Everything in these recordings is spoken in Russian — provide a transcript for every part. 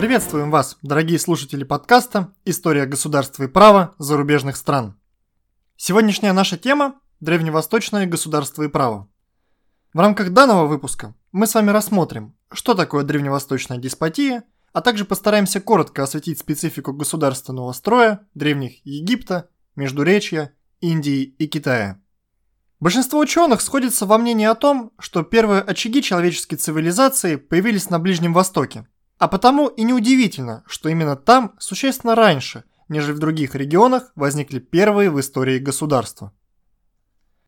Приветствуем вас, дорогие слушатели подкаста «История государства и права зарубежных стран». Сегодняшняя наша тема – древневосточное государство и право. В рамках данного выпуска мы с вами рассмотрим, что такое древневосточная деспотия, а также постараемся коротко осветить специфику государственного строя древних Египта, Междуречья, Индии и Китая. Большинство ученых сходятся во мнении о том, что первые очаги человеческой цивилизации появились на Ближнем Востоке, а потому и неудивительно, что именно там существенно раньше, нежели в других регионах, возникли первые в истории государства.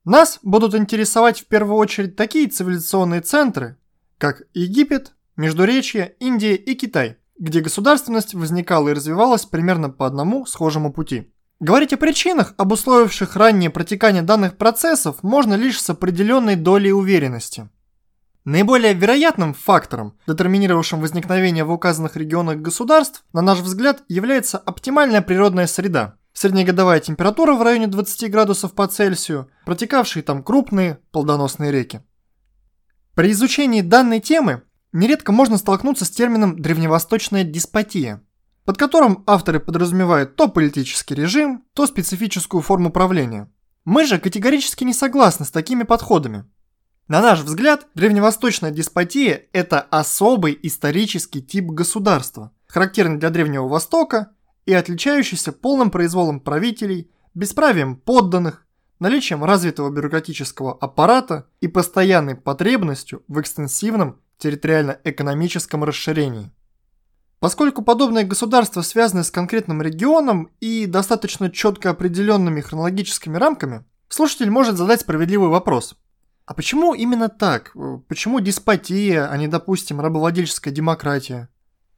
Нас будут интересовать в первую очередь такие цивилизационные центры, как Египет, Междуречье, Индия и Китай, где государственность возникала и развивалась примерно по одному схожему пути. Говорить о причинах, обусловивших раннее протекание данных процессов, можно лишь с определенной долей уверенности – Наиболее вероятным фактором, детерминировавшим возникновение в указанных регионах государств, на наш взгляд, является оптимальная природная среда. Среднегодовая температура в районе 20 градусов по Цельсию, протекавшие там крупные плодоносные реки. При изучении данной темы нередко можно столкнуться с термином «древневосточная деспотия», под которым авторы подразумевают то политический режим, то специфическую форму правления. Мы же категорически не согласны с такими подходами. На наш взгляд, древневосточная деспотия – это особый исторический тип государства, характерный для Древнего Востока и отличающийся полным произволом правителей, бесправием подданных, наличием развитого бюрократического аппарата и постоянной потребностью в экстенсивном территориально-экономическом расширении. Поскольку подобные государства связаны с конкретным регионом и достаточно четко определенными хронологическими рамками, слушатель может задать справедливый вопрос – а почему именно так? Почему деспотия, а не, допустим, рабовладельческая демократия?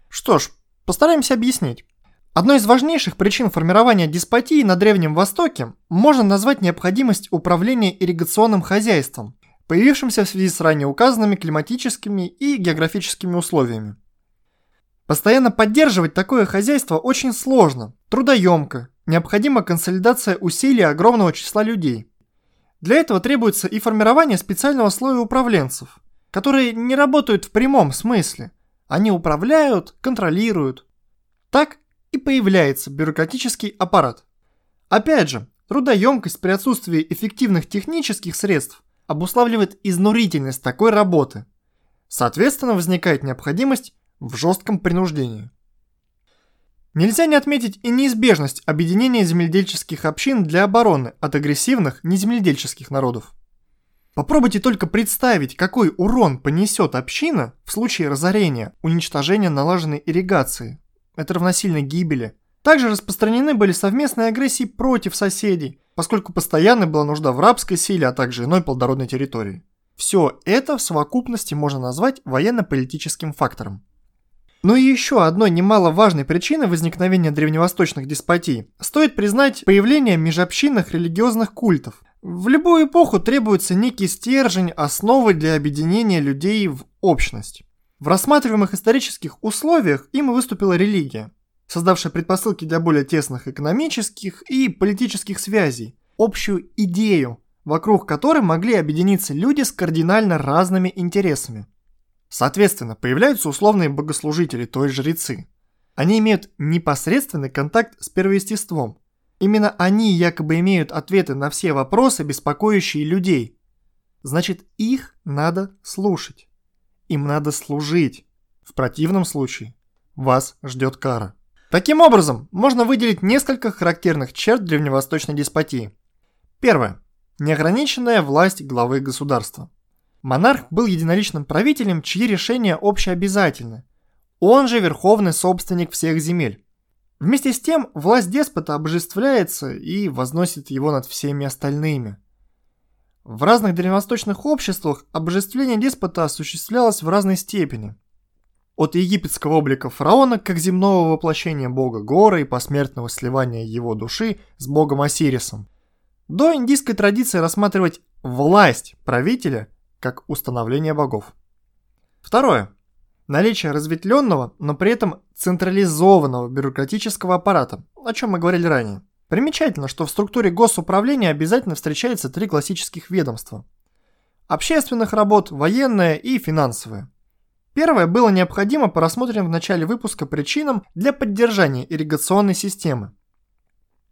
Что ж, постараемся объяснить. Одной из важнейших причин формирования деспотии на Древнем Востоке можно назвать необходимость управления ирригационным хозяйством, появившимся в связи с ранее указанными климатическими и географическими условиями. Постоянно поддерживать такое хозяйство очень сложно, трудоемко, необходима консолидация усилий огромного числа людей – для этого требуется и формирование специального слоя управленцев, которые не работают в прямом смысле. Они управляют, контролируют. Так и появляется бюрократический аппарат. Опять же, трудоемкость при отсутствии эффективных технических средств обуславливает изнурительность такой работы. Соответственно, возникает необходимость в жестком принуждении. Нельзя не отметить и неизбежность объединения земледельческих общин для обороны от агрессивных неземледельческих народов. Попробуйте только представить, какой урон понесет община в случае разорения, уничтожения налаженной ирригации. Это равносильно гибели. Также распространены были совместные агрессии против соседей, поскольку постоянно была нужда в рабской силе, а также иной плодородной территории. Все это в совокупности можно назвать военно-политическим фактором. Но и еще одной немаловажной причиной возникновения древневосточных деспотий стоит признать появление межобщинных религиозных культов. В любую эпоху требуется некий стержень, основы для объединения людей в общность. В рассматриваемых исторических условиях им выступила религия, создавшая предпосылки для более тесных экономических и политических связей, общую идею, вокруг которой могли объединиться люди с кардинально разными интересами. Соответственно, появляются условные богослужители, то есть жрецы. Они имеют непосредственный контакт с первоестеством. Именно они якобы имеют ответы на все вопросы, беспокоящие людей. Значит, их надо слушать. Им надо служить. В противном случае вас ждет кара. Таким образом, можно выделить несколько характерных черт древневосточной деспотии. Первое. Неограниченная власть главы государства. Монарх был единоличным правителем, чьи решения общеобязательны. Он же верховный собственник всех земель. Вместе с тем, власть деспота обожествляется и возносит его над всеми остальными. В разных древневосточных обществах обожествление деспота осуществлялось в разной степени. От египетского облика фараона, как земного воплощения бога Гора и посмертного сливания его души с богом Осирисом, до индийской традиции рассматривать власть правителя как установление богов. Второе. Наличие разветвленного, но при этом централизованного бюрократического аппарата, о чем мы говорили ранее. Примечательно, что в структуре госуправления обязательно встречаются три классических ведомства. Общественных работ, военное и финансовое. Первое было необходимо по рассмотренным в начале выпуска причинам для поддержания ирригационной системы.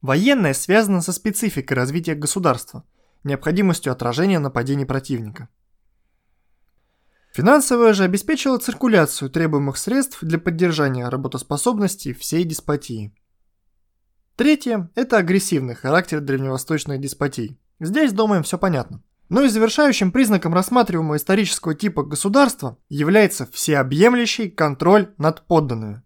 Военное связано со спецификой развития государства, необходимостью отражения нападений противника. Финансовое же обеспечило циркуляцию требуемых средств для поддержания работоспособности всей деспотии. Третье – это агрессивный характер древневосточных деспотий. Здесь, думаем, все понятно. Но и завершающим признаком рассматриваемого исторического типа государства является всеобъемлющий контроль над подданными.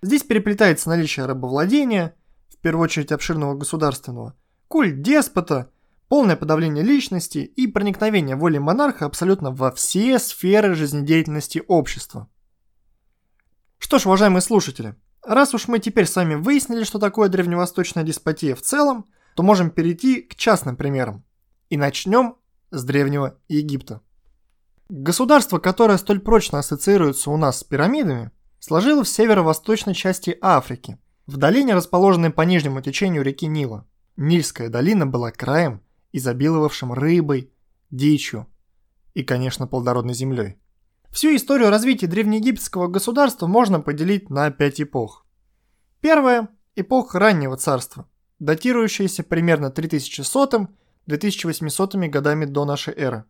Здесь переплетается наличие рабовладения, в первую очередь обширного государственного, культ деспота, полное подавление личности и проникновение воли монарха абсолютно во все сферы жизнедеятельности общества. Что ж, уважаемые слушатели, раз уж мы теперь с вами выяснили, что такое древневосточная деспотия в целом, то можем перейти к частным примерам. И начнем с Древнего Египта. Государство, которое столь прочно ассоциируется у нас с пирамидами, сложилось в северо-восточной части Африки, в долине, расположенной по нижнему течению реки Нила. Нильская долина была краем, изобиловавшим рыбой, дичью и, конечно, плодородной землей. Всю историю развития древнеегипетского государства можно поделить на пять эпох. Первая – эпоха раннего царства, датирующаяся примерно 3100 2800 годами до нашей эры.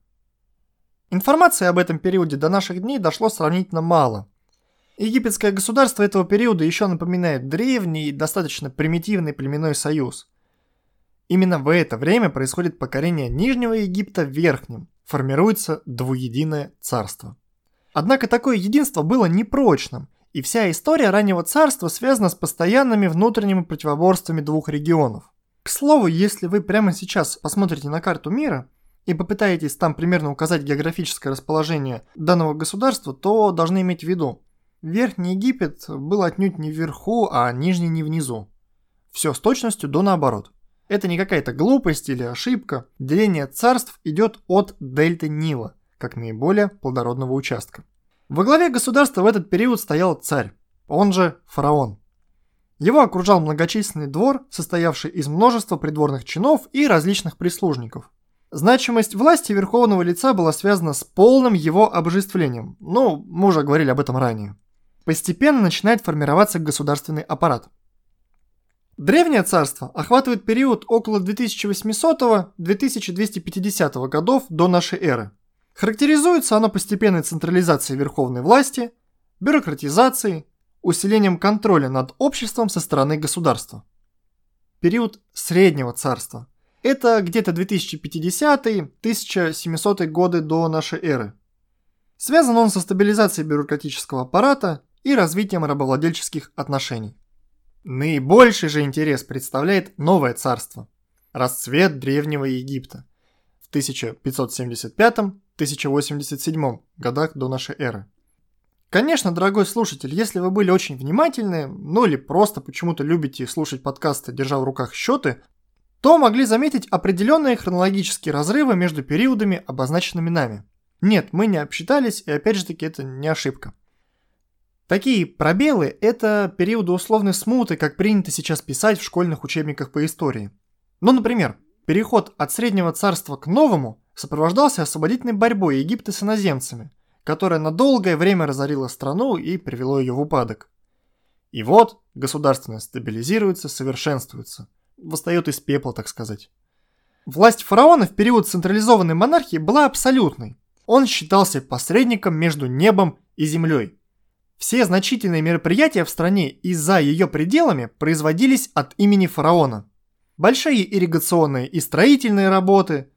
Информации об этом периоде до наших дней дошло сравнительно мало. Египетское государство этого периода еще напоминает древний и достаточно примитивный племенной союз. Именно в это время происходит покорение Нижнего Египта Верхним, формируется двуединое царство. Однако такое единство было непрочным, и вся история раннего царства связана с постоянными внутренними противоборствами двух регионов. К слову, если вы прямо сейчас посмотрите на карту мира и попытаетесь там примерно указать географическое расположение данного государства, то должны иметь в виду, Верхний Египет был отнюдь не вверху, а Нижний не внизу. Все с точностью до наоборот. Это не какая-то глупость или ошибка. Деление царств идет от дельты Нила, как наиболее плодородного участка. Во главе государства в этот период стоял царь, он же фараон. Его окружал многочисленный двор, состоявший из множества придворных чинов и различных прислужников. Значимость власти верховного лица была связана с полным его обожествлением, ну, мы уже говорили об этом ранее. Постепенно начинает формироваться государственный аппарат. Древнее царство охватывает период около 2800-2250 годов до нашей эры. Характеризуется оно постепенной централизацией верховной власти, бюрократизацией, усилением контроля над обществом со стороны государства. Период Среднего Царства. Это где-то 2050-1700 годы до нашей эры. Связан он со стабилизацией бюрократического аппарата и развитием рабовладельческих отношений. Наибольший же интерес представляет новое царство – расцвет Древнего Египта в 1575-1087 годах до нашей эры. Конечно, дорогой слушатель, если вы были очень внимательны, ну или просто почему-то любите слушать подкасты, держа в руках счеты, то могли заметить определенные хронологические разрывы между периодами, обозначенными нами. Нет, мы не обсчитались, и опять же таки это не ошибка. Такие пробелы – это периоды условной смуты, как принято сейчас писать в школьных учебниках по истории. Ну, например, переход от Среднего Царства к Новому сопровождался освободительной борьбой Египта с иноземцами – которое на долгое время разорило страну и привело ее в упадок. И вот государственность стабилизируется, совершенствуется, восстает из пепла, так сказать. Власть фараона в период централизованной монархии была абсолютной. Он считался посредником между небом и землей. Все значительные мероприятия в стране и за ее пределами производились от имени фараона. Большие ирригационные и строительные работы,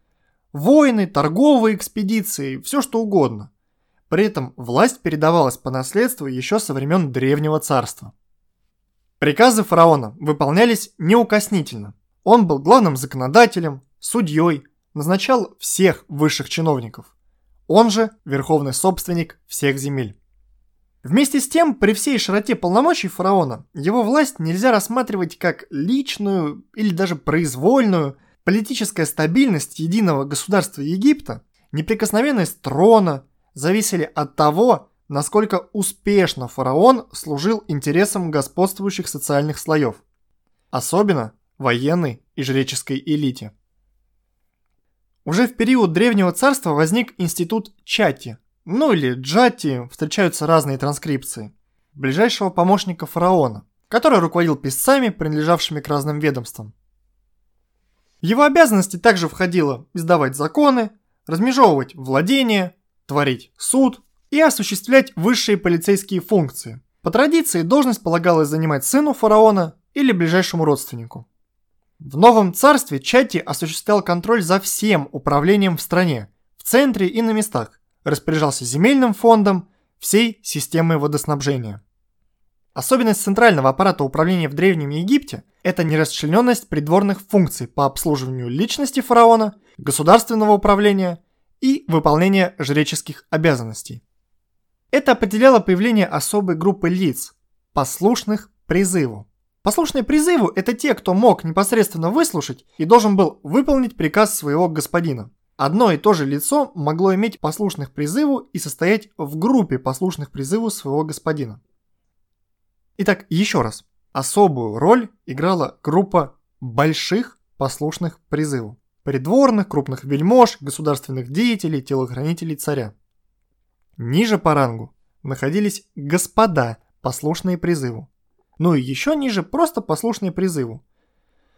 войны, торговые экспедиции, все что угодно. При этом власть передавалась по наследству еще со времен Древнего Царства. Приказы фараона выполнялись неукоснительно. Он был главным законодателем, судьей, назначал всех высших чиновников. Он же верховный собственник всех земель. Вместе с тем, при всей широте полномочий фараона, его власть нельзя рассматривать как личную или даже произвольную. Политическая стабильность единого государства Египта, неприкосновенность трона, зависели от того, насколько успешно фараон служил интересам господствующих социальных слоев, особенно военной и жреческой элите. Уже в период Древнего Царства возник институт чати, ну или Джати, встречаются разные транскрипции, ближайшего помощника фараона, который руководил писцами, принадлежавшими к разным ведомствам. Его обязанности также входило издавать законы, размежевывать владения, творить суд и осуществлять высшие полицейские функции. По традиции должность полагалось занимать сыну фараона или ближайшему родственнику. В новом царстве Чати осуществлял контроль за всем управлением в стране, в центре и на местах, распоряжался земельным фондом, всей системой водоснабжения. Особенность центрального аппарата управления в Древнем Египте – это нерасчлененность придворных функций по обслуживанию личности фараона, государственного управления и выполнения жреческих обязанностей. Это определяло появление особой группы лиц, послушных призыву. Послушные призыву – это те, кто мог непосредственно выслушать и должен был выполнить приказ своего господина. Одно и то же лицо могло иметь послушных призыву и состоять в группе послушных призыву своего господина. Итак, еще раз. Особую роль играла группа больших послушных призыву. Придворных, крупных вельмож, государственных деятелей, телохранителей царя. Ниже по рангу находились господа, послушные призыву. Ну и еще ниже просто послушные призыву.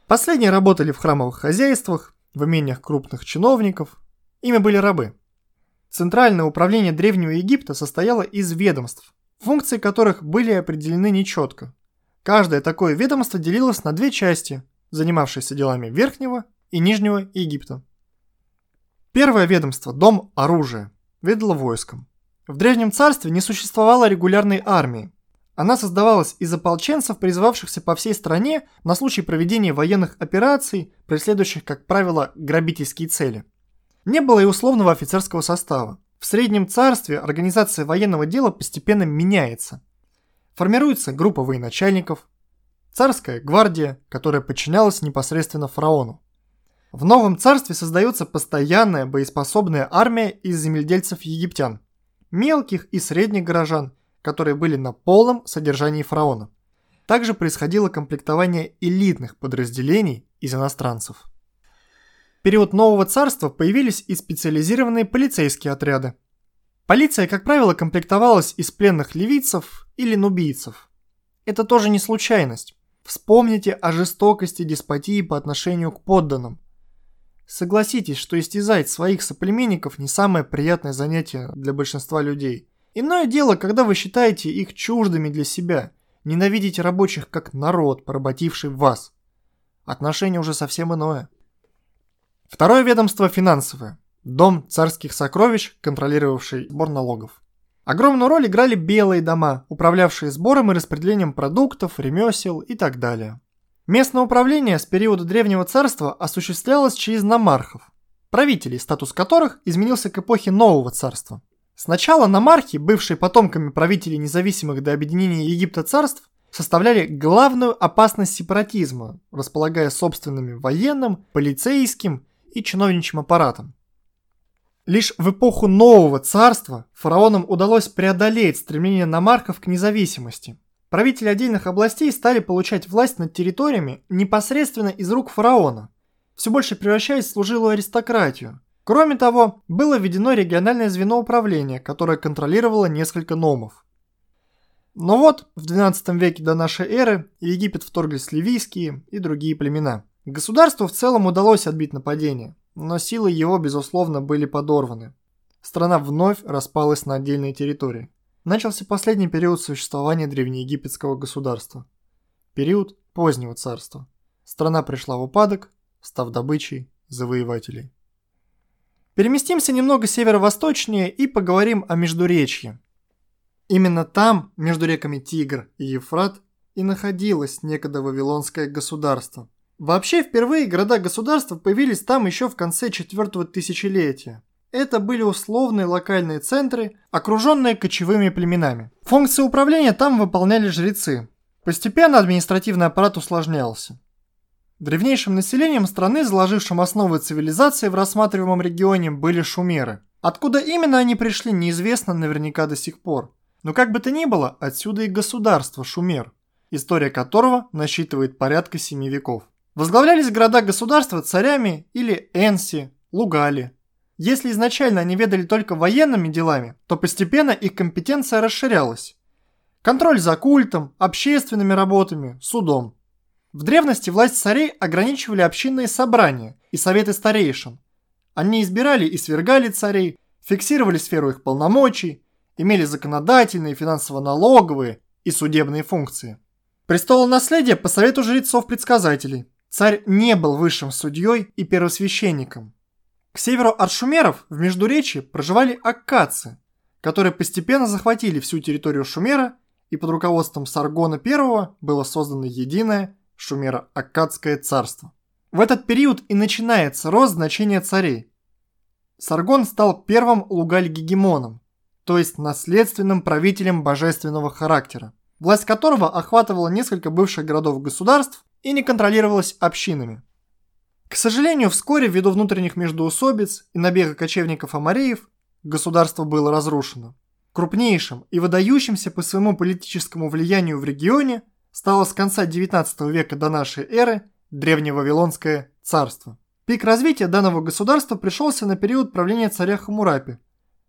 Последние работали в храмовых хозяйствах, в имениях крупных чиновников. Ими были рабы. Центральное управление Древнего Египта состояло из ведомств, функции которых были определены нечетко. Каждое такое ведомство делилось на две части, занимавшиеся делами Верхнего и Нижнего Египта. Первое ведомство, дом оружия, ведало войском. В Древнем Царстве не существовало регулярной армии. Она создавалась из ополченцев, призывавшихся по всей стране на случай проведения военных операций, преследующих, как правило, грабительские цели. Не было и условного офицерского состава. В Среднем Царстве организация военного дела постепенно меняется. Формируется группа военачальников, царская гвардия, которая подчинялась непосредственно фараону. В Новом Царстве создается постоянная боеспособная армия из земледельцев-египтян, мелких и средних горожан, которые были на полном содержании фараона. Также происходило комплектование элитных подразделений из иностранцев. В период Нового Царства появились и специализированные полицейские отряды. Полиция, как правило, комплектовалась из пленных ливийцев или нубийцев. Это тоже не случайность. Вспомните о жестокости деспотии по отношению к подданным. Согласитесь, что истязать своих соплеменников не самое приятное занятие для большинства людей. Иное дело, когда вы считаете их чуждыми для себя, ненавидите рабочих как народ, поработивший вас. Отношение уже совсем иное. Второе ведомство финансовое. Дом царских сокровищ, контролировавший сбор налогов. Огромную роль играли белые дома, управлявшие сбором и распределением продуктов, ремесел и так далее. Местное управление с периода Древнего Царства осуществлялось через намархов, правителей, статус которых изменился к эпохе Нового Царства. Сначала намархи, бывшие потомками правителей независимых до объединения Египта царств, составляли главную опасность сепаратизма, располагая собственными военным, полицейским и чиновничьим аппаратом. Лишь в эпоху Нового Царства фараонам удалось преодолеть стремление намарков к независимости. Правители отдельных областей стали получать власть над территориями непосредственно из рук фараона, все больше превращаясь в служилую аристократию. Кроме того, было введено региональное звено управления, которое контролировало несколько номов. Но вот, в 12 веке до нашей эры в Египет вторглись ливийские и другие племена – Государству в целом удалось отбить нападение, но силы его, безусловно, были подорваны. Страна вновь распалась на отдельные территории. Начался последний период существования древнеегипетского государства. Период позднего царства. Страна пришла в упадок, став добычей завоевателей. Переместимся немного северо-восточнее и поговорим о Междуречье. Именно там, между реками Тигр и Ефрат, и находилось некогда Вавилонское государство – Вообще, впервые города-государства появились там еще в конце четвертого тысячелетия. Это были условные локальные центры, окруженные кочевыми племенами. Функции управления там выполняли жрецы. Постепенно административный аппарат усложнялся. Древнейшим населением страны, заложившим основы цивилизации в рассматриваемом регионе, были шумеры. Откуда именно они пришли, неизвестно наверняка до сих пор. Но как бы то ни было, отсюда и государство Шумер, история которого насчитывает порядка семи веков. Возглавлялись города-государства царями или Энси, Лугали. Если изначально они ведали только военными делами, то постепенно их компетенция расширялась. Контроль за культом, общественными работами, судом. В древности власть царей ограничивали общинные собрания и советы старейшин. Они избирали и свергали царей, фиксировали сферу их полномочий, имели законодательные, финансово-налоговые и судебные функции. Престолонаследие по совету жрецов-предсказателей. Царь не был высшим судьей и первосвященником. К северу от шумеров в Междуречии проживали аккадцы, которые постепенно захватили всю территорию Шумера и под руководством Саргона I было создано единое Шумеро-Аккадское царство. В этот период и начинается рост значения царей. Саргон стал первым лугаль-гегемоном, то есть наследственным правителем божественного характера, власть которого охватывала несколько бывших городов-государств и не контролировалась общинами. К сожалению, вскоре ввиду внутренних междоусобиц и набега кочевников-амареев государство было разрушено. Крупнейшим и выдающимся по своему политическому влиянию в регионе стало с конца XIX века до нашей эры Древневавилонское царство. Пик развития данного государства пришелся на период правления царя Хамурапи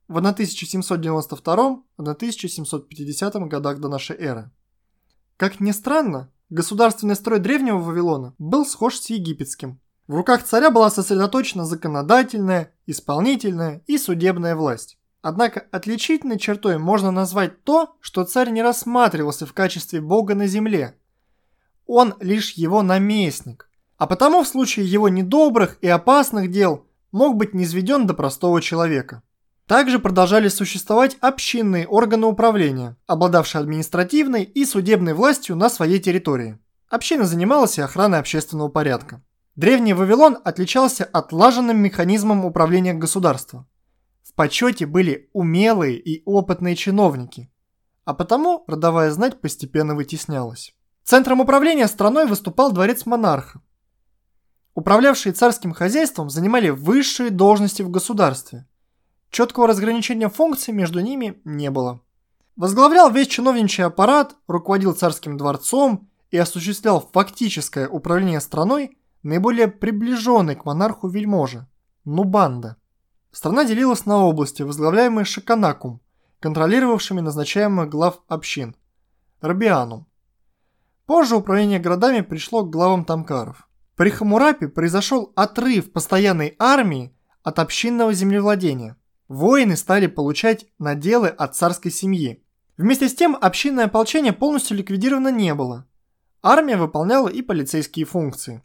в 1792-1750 годах до нашей эры. Как ни странно, государственный строй древнего Вавилона был схож с египетским. В руках царя была сосредоточена законодательная, исполнительная и судебная власть. Однако отличительной чертой можно назвать то, что царь не рассматривался в качестве бога на земле. Он лишь его наместник, а потому в случае его недобрых и опасных дел мог быть низведен до простого человека. Также продолжали существовать общинные органы управления, обладавшие административной и судебной властью на своей территории. Община занималась и охраной общественного порядка. Древний Вавилон отличался отлаженным механизмом управления государства. В почете были умелые и опытные чиновники, а потому родовая знать постепенно вытеснялась. Центром управления страной выступал дворец монарха. Управлявшие царским хозяйством занимали высшие должности в государстве. Четкого разграничения функций между ними не было. Возглавлял весь чиновничий аппарат, руководил царским дворцом и осуществлял фактическое управление страной наиболее приближенный к монарху вельможа – Нубанда. Страна делилась на области, возглавляемые Шаканакум, контролировавшими назначаемых глав общин – Рабианум. Позже управление городами пришло к главам Тамкаров. При Хамурапе произошел отрыв постоянной армии от общинного землевладения. Воины стали получать наделы от царской семьи. Вместе с тем общинное ополчение полностью ликвидировано не было. Армия выполняла и полицейские функции.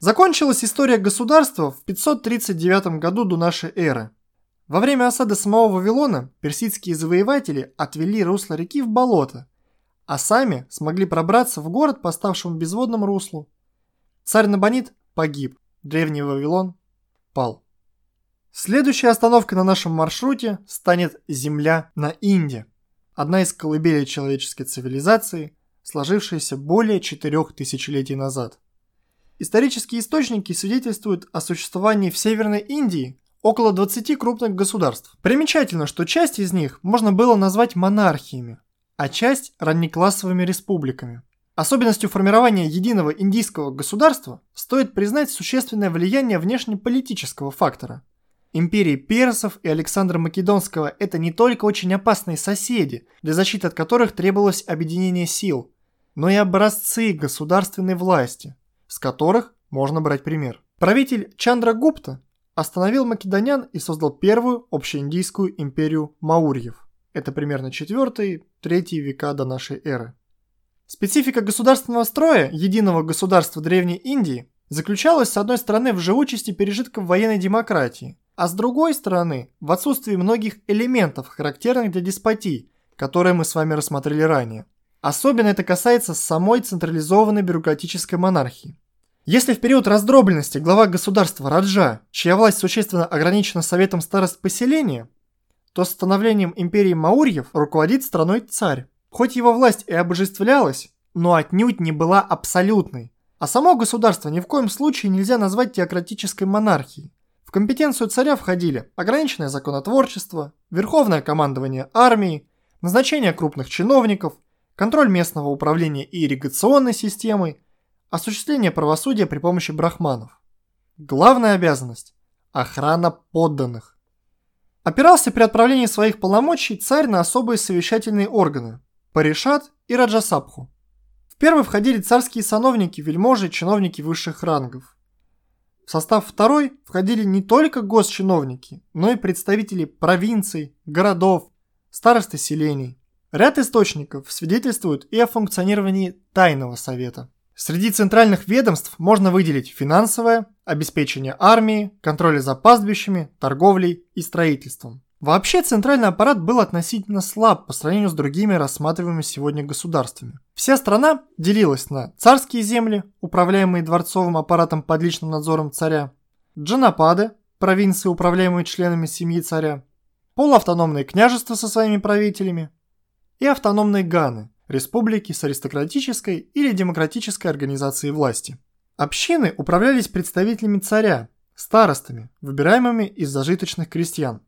Закончилась история государства в 539 году до нашей эры. Во время осады самого Вавилона персидские завоеватели отвели русло реки в болото, а сами смогли пробраться в город по ставшему безводному руслу. Царь Набонид погиб, древний Вавилон пал. Следующая остановка на нашем маршруте станет Земля на Инде, одна из колыбелей человеческой цивилизации, сложившаяся более четырех тысячелетий назад. Исторические источники свидетельствуют о существовании в Северной Индии около 20 крупных государств. Примечательно, что часть из них можно было назвать монархиями, а часть – раннеклассовыми республиками. Особенностью формирования единого индийского государства стоит признать существенное влияние внешнеполитического фактора. Империи персов и Александра Македонского – это не только очень опасные соседи, для защиты от которых требовалось объединение сил, но и образцы государственной власти, с которых можно брать пример. Правитель Чандра Гупта остановил македонян и создал первую общеиндийскую империю Маурьев. Это примерно 4-3 века до нашей эры. Специфика государственного строя единого государства Древней Индии заключалась с одной стороны в живучести пережитков военной демократии, а с другой стороны в отсутствии многих элементов, характерных для деспотий, которые мы с вами рассмотрели ранее. Особенно это касается самой централизованной бюрократической монархии. Если в период раздробленности глава государства Раджа, чья власть существенно ограничена советом старост поселения, то с становлением империи Маурьев руководит страной царь. Хоть его власть и обожествлялась, но отнюдь не была абсолютной. А само государство ни в коем случае нельзя назвать теократической монархией. В компетенцию царя входили ограниченное законотворчество, верховное командование армией, назначение крупных чиновников – контроль местного управления и ирригационной системой, осуществление правосудия при помощи брахманов. Главная обязанность – охрана подданных. Опирался при отправлении своих полномочий царь на особые совещательные органы – Паришат и Раджасабху. В первый входили царские сановники, вельможи, чиновники высших рангов. В состав второй входили не только госчиновники, но и представители провинций, городов, старосты селений. Ряд источников свидетельствуют и о функционировании тайного совета. Среди центральных ведомств можно выделить финансовое, обеспечение армии, контроль за пастбищами, торговлей и строительством. Вообще центральный аппарат был относительно слаб по сравнению с другими рассматриваемыми сегодня государствами. Вся страна делилась на царские земли, управляемые дворцовым аппаратом под личным надзором царя, джанапады, провинции, управляемые членами семьи царя, полуавтономные княжества со своими правителями и автономные ганы, республики с аристократической или демократической организацией власти. Общины управлялись представителями царя, старостами, выбираемыми из зажиточных крестьян.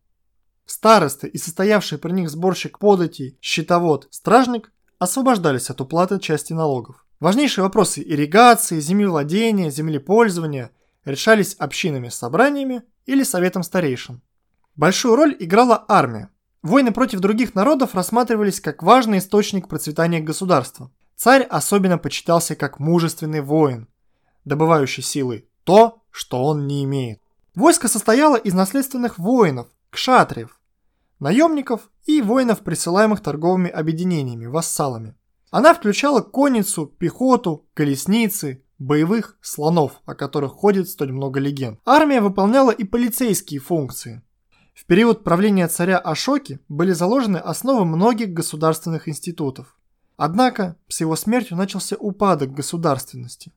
Старосты и состоявший при них сборщик податей, счетовод, стражник освобождались от уплаты части налогов. Важнейшие вопросы ирригации, землевладения, землепользования решались общинами собраниями или советом старейшин. Большую роль играла армия. Войны против других народов рассматривались как важный источник процветания государства. Царь особенно почитался как мужественный воин, добывающий силы то, что он не имеет. Войско состояло из наследственных воинов, кшатриев, наемников и воинов, присылаемых торговыми объединениями, вассалами. Она включала конницу, пехоту, колесницы, боевых слонов, о которых ходит столь много легенд. Армия выполняла и полицейские функции. В период правления царя Ашоки были заложены основы многих государственных институтов. Однако с его смертью начался упадок государственности.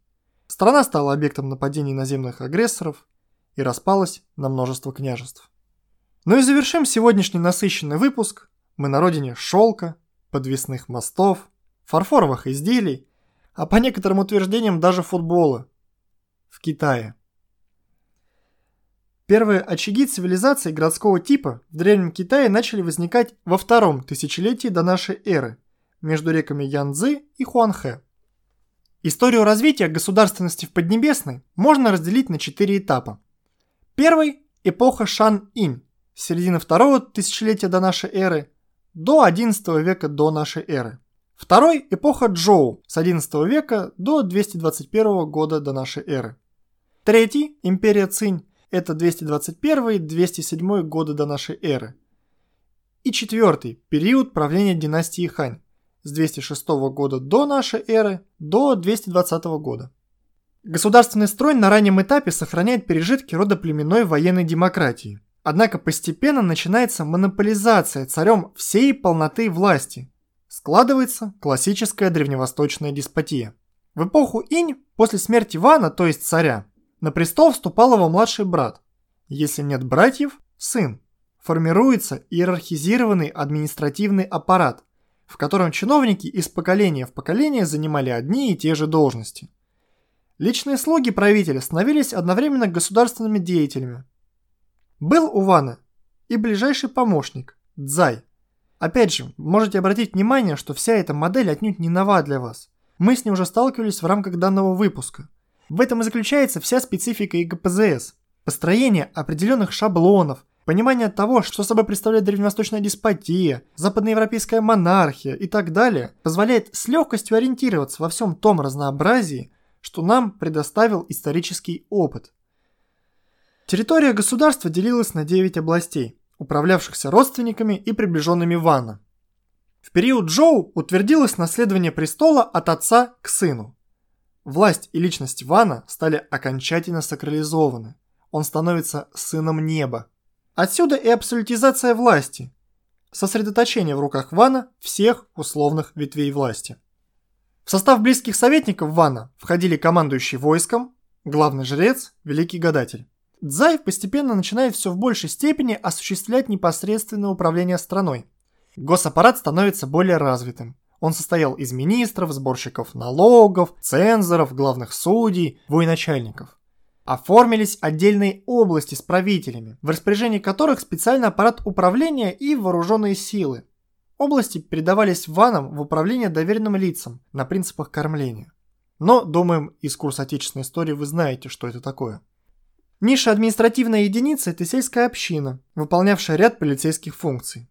Страна стала объектом нападений наземных агрессоров и распалась на множество княжеств. Ну и завершим сегодняшний насыщенный выпуск мы на родине шелка, подвесных мостов, фарфоровых изделий, а по некоторым утверждениям даже футбола. В Китае. Первые очаги цивилизации городского типа в Древнем Китае начали возникать во втором тысячелетии до нашей эры между реками Янцзы и Хуанхэ. Историю развития государственности в Поднебесной можно разделить на четыре этапа. Первый – эпоха Шан-Инь, с середины второго тысячелетия до нашей эры до XI века до нашей эры. Второй – эпоха Джоу с XI века до 221 года до нашей эры. Третий – империя Цинь – это 221-207 годы до нашей эры. И четвертый – период правления династии Хань с 206 года до нашей эры до 220 года. Государственный строй на раннем этапе сохраняет пережитки родоплеменной военной демократии – Однако постепенно начинается монополизация царем всей полноты власти. Складывается классическая древневосточная деспотия. В эпоху Инь, после смерти Ивана, то есть царя, на престол вступал его младший брат. Если нет братьев – сын. Формируется иерархизированный административный аппарат, в котором чиновники из поколения в поколение занимали одни и те же должности. Личные слуги правителя становились одновременно государственными деятелями, был у Вана и ближайший помощник, Дзай. Опять же, можете обратить внимание, что вся эта модель отнюдь не нова для вас. Мы с ней уже сталкивались в рамках данного выпуска. В этом и заключается вся специфика ИГПЗС. Построение определенных шаблонов, понимание того, что собой представляет древневосточная деспотия, западноевропейская монархия и так далее, позволяет с легкостью ориентироваться во всем том разнообразии, что нам предоставил исторический опыт. Территория государства делилась на 9 областей, управлявшихся родственниками и приближенными Вана. В период Джоу утвердилось наследование престола от отца к сыну. Власть и личность Вана стали окончательно сакрализованы. Он становится сыном неба. Отсюда и абсолютизация власти, сосредоточение в руках Вана всех условных ветвей власти. В состав близких советников Вана входили командующий войском, главный жрец, великий гадатель. Дзай постепенно начинает все в большей степени осуществлять непосредственное управление страной. Госаппарат становится более развитым. Он состоял из министров, сборщиков налогов, цензоров, главных судей, военачальников. Оформились отдельные области с правителями, в распоряжении которых специальный аппарат управления и вооруженные силы. Области передавались ванам в управление доверенным лицам на принципах кормления. Но, думаем, из курса отечественной истории вы знаете, что это такое. Низшая административная единица – это сельская община, выполнявшая ряд полицейских функций.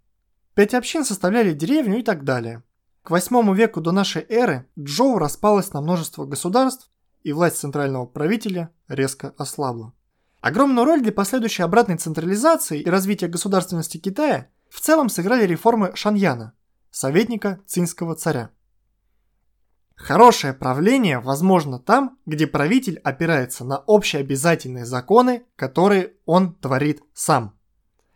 Пять общин составляли деревню и так далее. К восьмому веку до нашей эры Джоу распалась на множество государств, и власть центрального правителя резко ослабла. Огромную роль для последующей обратной централизации и развития государственности Китая в целом сыграли реформы Шаньяна, советника цинского царя. Хорошее правление возможно там, где правитель опирается на общеобязательные законы, которые он творит сам.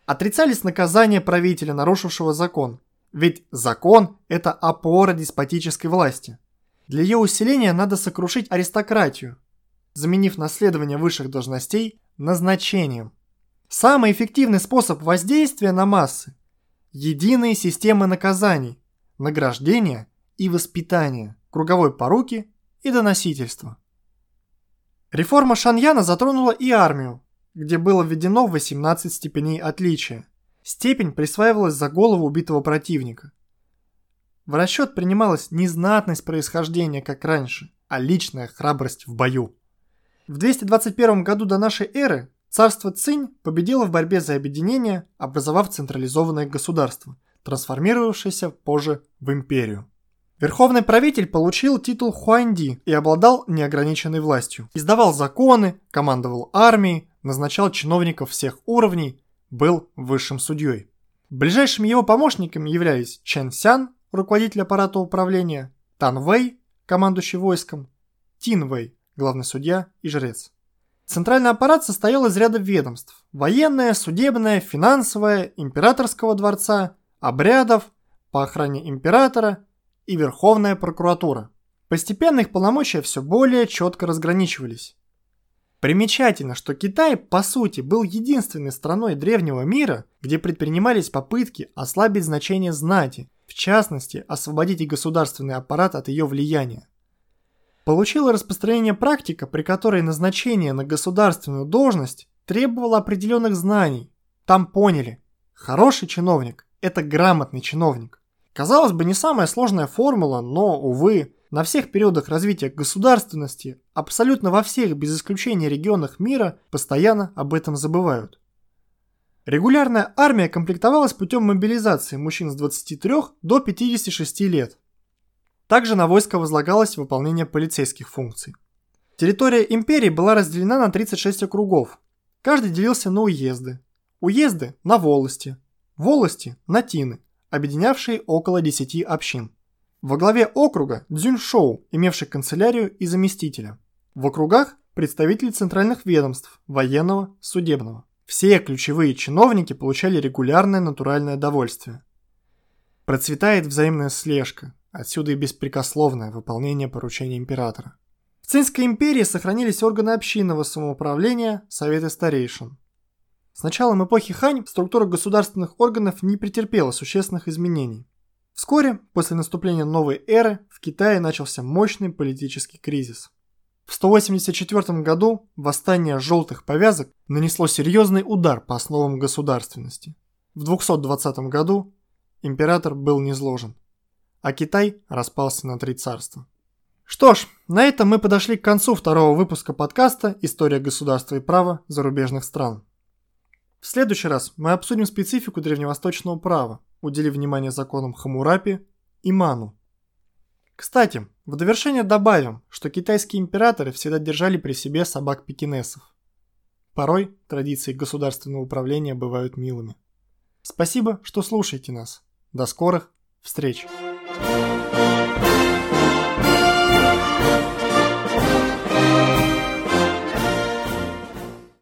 Отрицались наказания правителя, нарушившего закон, ведь закон – это опора деспотической власти. Для ее усиления надо сокрушить аристократию, заменив наследование высших должностей назначением. Самый эффективный способ воздействия на массы – единые системы наказаний, награждения и воспитания, круговой поруки и доносительства. Реформа Шаньяна затронула и армию, где было введено 18 степеней отличия. Степень присваивалась за голову убитого противника. В расчет принималась не знатность происхождения, как раньше, а личная храбрость в бою. В 221 году до нашей эры царство Цинь победило в борьбе за объединение, образовав централизованное государство, трансформировавшееся позже в империю. Верховный правитель получил титул Хуанди и обладал неограниченной властью. Издавал законы, командовал армией, назначал чиновников всех уровней, был высшим судьей. Ближайшими его помощниками являлись Чен Сян, руководитель аппарата управления, Тан Вэй, командующий войском, Тин Вэй, главный судья и жрец. Центральный аппарат состоял из ряда ведомств – военное, судебное, финансовое, императорского дворца, обрядов, по охране императора и Верховная прокуратура. Постепенно их полномочия все более четко разграничивались. Примечательно, что Китай, по сути, был единственной страной древнего мира, где предпринимались попытки ослабить значение знати, в частности, освободить государственный аппарат от ее влияния. Получила распространение практика, при которой назначение на государственную должность требовало определенных знаний. Там поняли, хороший чиновник – это грамотный чиновник. Казалось бы, не самая сложная формула, но, увы, на всех периодах развития государственности, абсолютно во всех, без исключения регионах мира, постоянно об этом забывают. Регулярная армия комплектовалась путем мобилизации мужчин с 23 до 56 лет. Также на войско возлагалось выполнение полицейских функций. Территория империи была разделена на 36 округов. Каждый делился на уезды. Уезды – на волости. Волости – на тины объединявший около 10 общин. Во главе округа Цзюньшоу, имевший канцелярию и заместителя. В округах представители центральных ведомств, военного, судебного. Все ключевые чиновники получали регулярное натуральное довольствие. Процветает взаимная слежка, отсюда и беспрекословное выполнение поручений императора. В Цинской империи сохранились органы общинного самоуправления, советы старейшин. С началом эпохи Хань структура государственных органов не претерпела существенных изменений. Вскоре, после наступления новой эры, в Китае начался мощный политический кризис. В 184 году восстание желтых повязок нанесло серьезный удар по основам государственности. В 220 году император был низложен, а Китай распался на три царства. Что ж, на этом мы подошли к концу второго выпуска подкаста «История государства и права зарубежных стран». В следующий раз мы обсудим специфику древневосточного права, уделив внимание законам Хамурапи и Ману. Кстати, в довершение добавим, что китайские императоры всегда держали при себе собак-пекинесов. Порой традиции государственного управления бывают милыми. Спасибо, что слушаете нас. До скорых встреч! Thank you